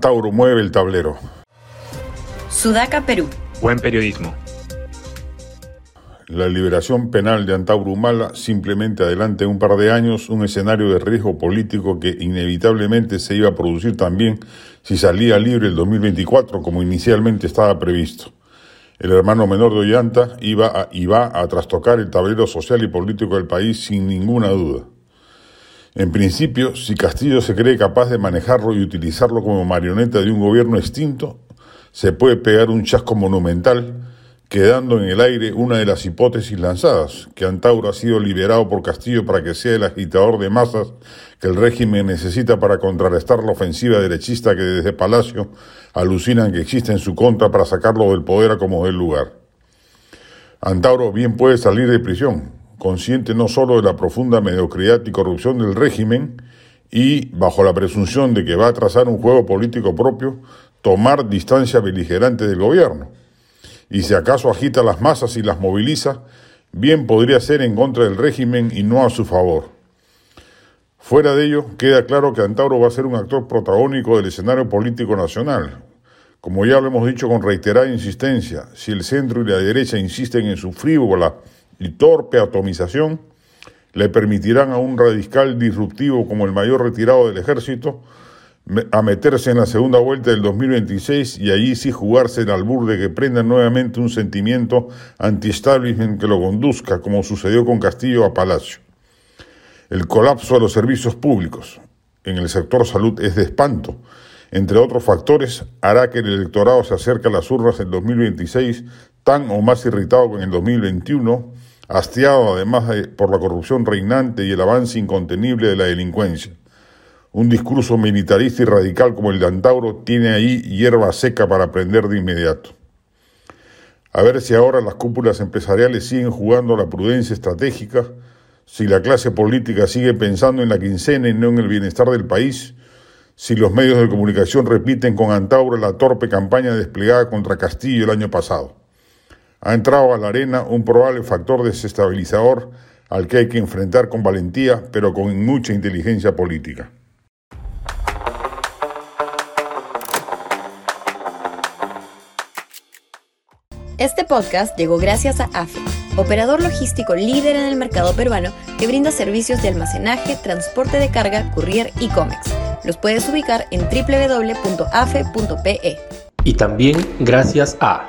Antauro mueve el tablero. Sudaca, Perú. Buen periodismo. La liberación penal de Antauro Humala simplemente adelante un par de años un escenario de riesgo político que inevitablemente se iba a producir también si salía libre el 2024 como inicialmente estaba previsto. El hermano menor de Ollanta iba a, iba a trastocar el tablero social y político del país sin ninguna duda. En principio, si Castillo se cree capaz de manejarlo y utilizarlo como marioneta de un gobierno extinto, se puede pegar un chasco monumental, quedando en el aire una de las hipótesis lanzadas, que Antauro ha sido liberado por Castillo para que sea el agitador de masas que el régimen necesita para contrarrestar la ofensiva derechista que desde Palacio alucinan que existe en su contra para sacarlo del poder a como del lugar. Antauro bien puede salir de prisión, consciente no solo de la profunda mediocridad y corrupción del régimen, y, bajo la presunción de que va a trazar un juego político propio, tomar distancia beligerante del gobierno. Y si acaso agita las masas y las moviliza, bien podría ser en contra del régimen y no a su favor. Fuera de ello, queda claro que Antauro va a ser un actor protagónico del escenario político nacional. Como ya lo hemos dicho con reiterada insistencia, si el centro y la derecha insisten en su frívola y torpe atomización le permitirán a un radical disruptivo como el mayor retirado del ejército a meterse en la segunda vuelta del 2026 y allí sí jugarse el albur de que prenda nuevamente un sentimiento anti-establishment que lo conduzca, como sucedió con Castillo a Palacio. El colapso de los servicios públicos en el sector salud es de espanto. Entre otros factores, hará que el electorado se acerque a las urnas en 2026 tan o más irritado que en el 2021 hastiado además por la corrupción reinante y el avance incontenible de la delincuencia. Un discurso militarista y radical como el de Antauro tiene ahí hierba seca para aprender de inmediato. A ver si ahora las cúpulas empresariales siguen jugando la prudencia estratégica, si la clase política sigue pensando en la quincena y no en el bienestar del país, si los medios de comunicación repiten con Antauro la torpe campaña desplegada contra Castillo el año pasado ha entrado a la arena un probable factor desestabilizador al que hay que enfrentar con valentía, pero con mucha inteligencia política. Este podcast llegó gracias a AFE, operador logístico líder en el mercado peruano que brinda servicios de almacenaje, transporte de carga, courier y cómics. Los puedes ubicar en www.afe.pe. Y también gracias a